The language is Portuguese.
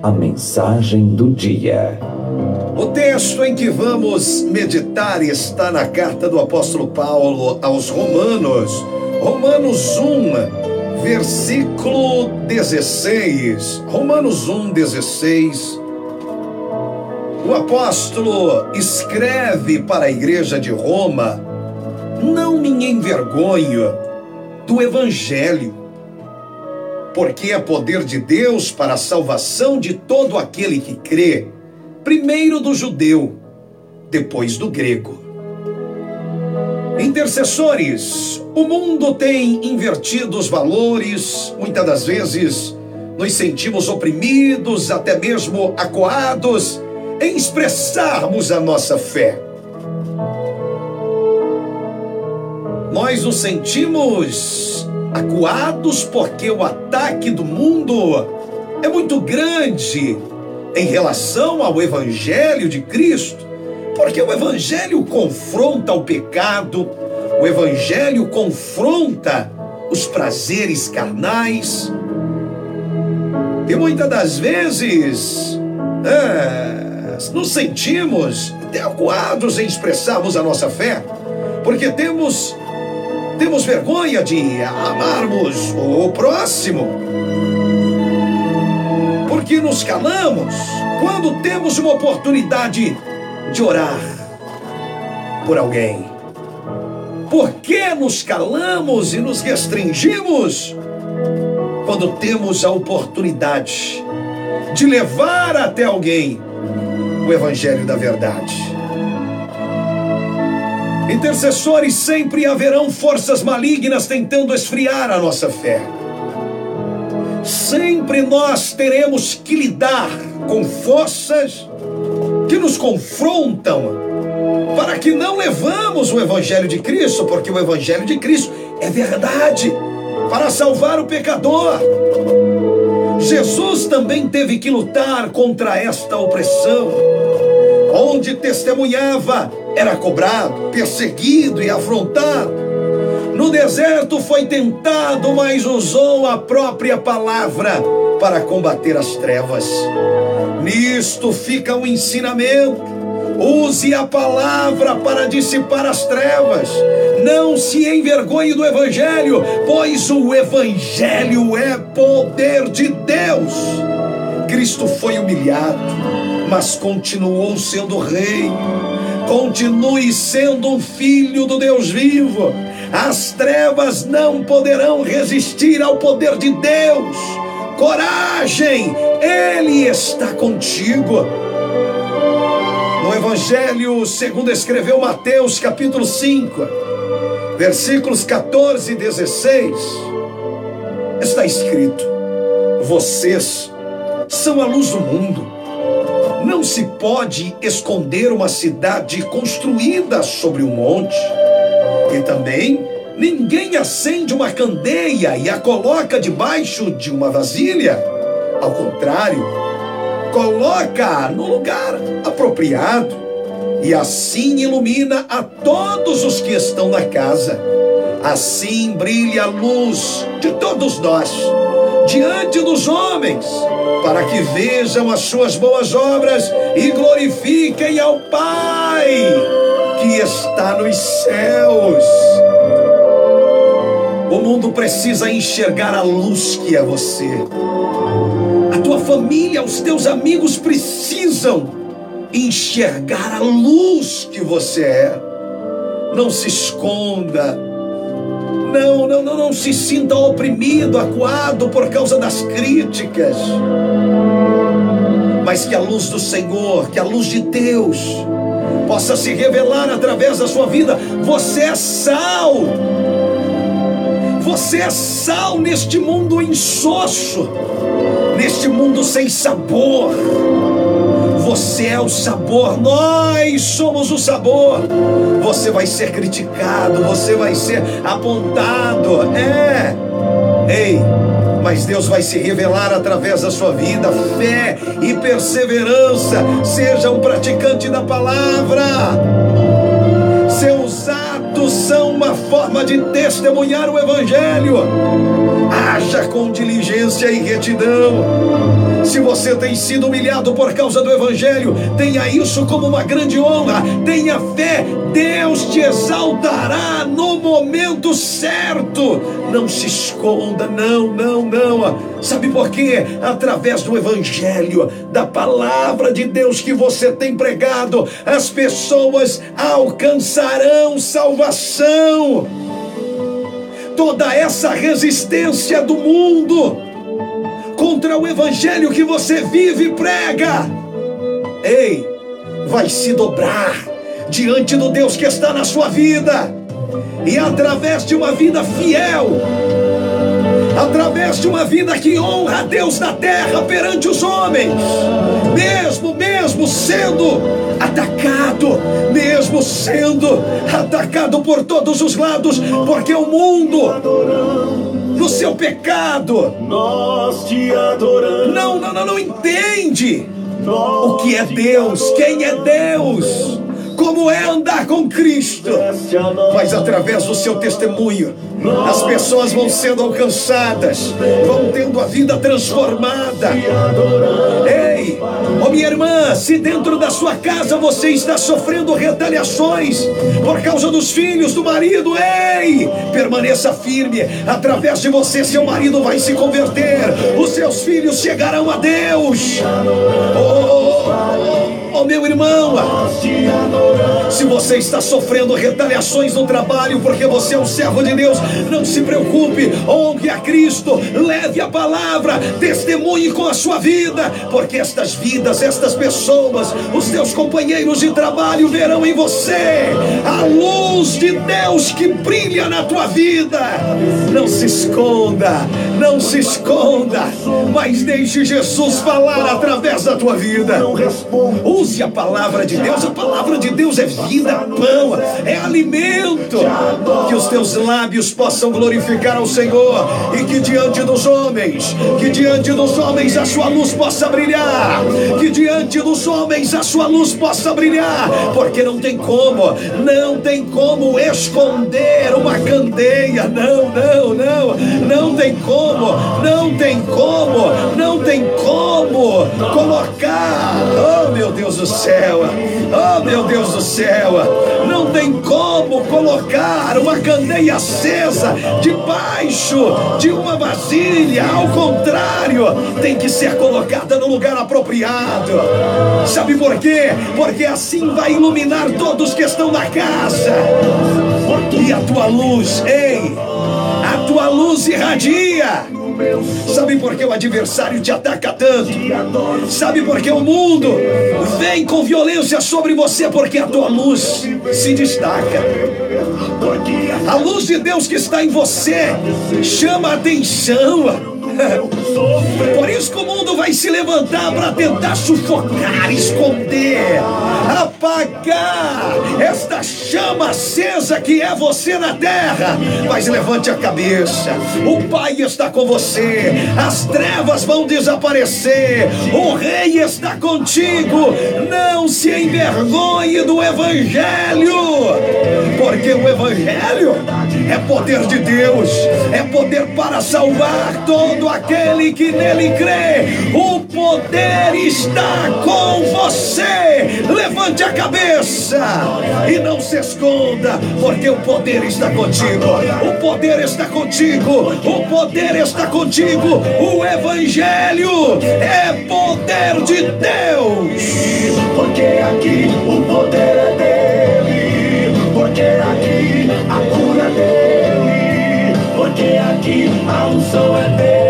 A mensagem do dia. O texto em que vamos meditar está na carta do apóstolo Paulo aos Romanos, Romanos 1, versículo 16. Romanos 1, 16. O apóstolo escreve para a igreja de Roma: Não me envergonho do evangelho porque é poder de Deus para a salvação de todo aquele que crê, primeiro do judeu, depois do grego. Intercessores, o mundo tem invertido os valores, muitas das vezes nos sentimos oprimidos, até mesmo acuados em expressarmos a nossa fé. Nós nos sentimos acuados porque o ataque do mundo é muito grande em relação ao Evangelho de Cristo, porque o Evangelho confronta o pecado, o Evangelho confronta os prazeres carnais, e muitas das vezes é, nos sentimos até acuados em expressarmos a nossa fé, porque temos temos vergonha de amarmos o próximo. Porque nos calamos quando temos uma oportunidade de orar por alguém. Por que nos calamos e nos restringimos quando temos a oportunidade de levar até alguém o Evangelho da Verdade? Intercessores sempre haverão forças malignas tentando esfriar a nossa fé. Sempre nós teremos que lidar com forças que nos confrontam para que não levamos o evangelho de Cristo, porque o evangelho de Cristo é verdade para salvar o pecador. Jesus também teve que lutar contra esta opressão, onde testemunhava era cobrado, perseguido e afrontado. No deserto foi tentado, mas usou a própria palavra para combater as trevas. Nisto fica o ensinamento. Use a palavra para dissipar as trevas. Não se envergonhe do Evangelho, pois o Evangelho é poder de Deus. Cristo foi humilhado, mas continuou sendo rei continue sendo um filho do Deus vivo. As trevas não poderão resistir ao poder de Deus. Coragem, Ele está contigo. No Evangelho, segundo escreveu Mateus, capítulo 5, versículos 14 e 16, está escrito: Vocês são a luz do mundo. Não se pode esconder uma cidade construída sobre um monte. E também ninguém acende uma candeia e a coloca debaixo de uma vasilha. Ao contrário, coloca no lugar apropriado e assim ilumina a todos os que estão na casa. Assim brilha a luz de todos nós diante dos homens, para que vejam as suas boas obras e glorifiquem ao Pai que está nos céus. O mundo precisa enxergar a luz que é você. A tua família, os teus amigos precisam enxergar a luz que você é. Não se esconda não, não, não, não se sinta oprimido, acuado por causa das críticas. Mas que a luz do Senhor, que a luz de Deus, possa se revelar através da sua vida. Você é sal. Você é sal neste mundo insosso, neste mundo sem sabor. Você é o sabor, nós somos o sabor. Você vai ser criticado, você vai ser apontado. É. Ei, mas Deus vai se revelar através da sua vida, fé e perseverança. Seja um praticante da palavra. Seus atos são uma forma de testemunhar o Evangelho. Haja com diligência e retidão. Se você tem sido humilhado por causa do Evangelho, tenha isso como uma grande honra. Tenha fé, Deus te exaltará no momento certo. Não se esconda, não, não, não. Sabe por quê? Através do Evangelho, da palavra de Deus que você tem pregado, as pessoas alcançarão salvação. Toda essa resistência do mundo contra o Evangelho que você vive e prega, ei, vai se dobrar diante do Deus que está na sua vida e através de uma vida fiel, através de uma vida que honra a Deus na terra perante os homens, mesmo, mesmo sendo atacado, mesmo sendo atacado por todos os lados, porque o mundo no seu pecado. Nós te adoramos. Não, não, não, não entende o que é Deus, quem é Deus como é andar com Cristo. Mas através do seu testemunho, as pessoas vão sendo alcançadas, vão tendo a vida transformada. Ei, oh minha irmã, se dentro da sua casa você está sofrendo retaliações por causa dos filhos, do marido, ei, permaneça firme. Através de você, seu marido vai se converter, os seus filhos chegarão a Deus. Oh, oh, oh, oh meu irmão, se você está sofrendo retaliações no trabalho porque você é um servo de Deus, não se preocupe, honre a Cristo, leve a palavra, testemunhe com a sua vida, porque estas vidas, estas pessoas, os teus companheiros de trabalho verão em você a luz de Deus que brilha na tua vida. Não se esconda, não se esconda, mas deixe Jesus falar através da tua vida. Use a palavra de Deus, a palavra de Deus é vida, pão, é alimento. Que os teus lábios possam glorificar ao Senhor e que diante dos homens, que diante dos homens a sua luz possa brilhar, que diante dos homens a sua luz possa brilhar, porque não tem como, não tem como esconder uma candeia, não, não, não, não tem como, não tem como, não tem como colocar, oh meu Deus do céu, oh meu Deus do céu. Não tem como colocar uma candeia acesa debaixo de uma vasilha. Ao contrário, tem que ser colocada no lugar apropriado. Sabe por quê? Porque assim vai iluminar todos que estão na casa. E a tua luz, ei, a tua luz irradia Sabe por que o adversário te ataca tanto? Sabe por que o mundo vem com violência sobre você? Porque a tua luz se destaca. A luz de Deus que está em você chama a atenção. Por isso que o mundo vai se levantar para tentar sufocar, esconder, apagar esta chama acesa que é você na terra. Mas levante a cabeça, o Pai está com você, as trevas vão desaparecer, o Rei está contigo. Não se envergonhe do Evangelho, porque o Evangelho é poder de Deus, é poder para salvar todo aquele que nele crê. O poder está com você. Levante a cabeça e não se esconda, porque o poder está contigo. O poder está contigo. O poder está contigo. O evangelho é poder de Deus. Porque aqui o poder é dele. Porque aqui a cura é dele. Porque aqui a unção é dele.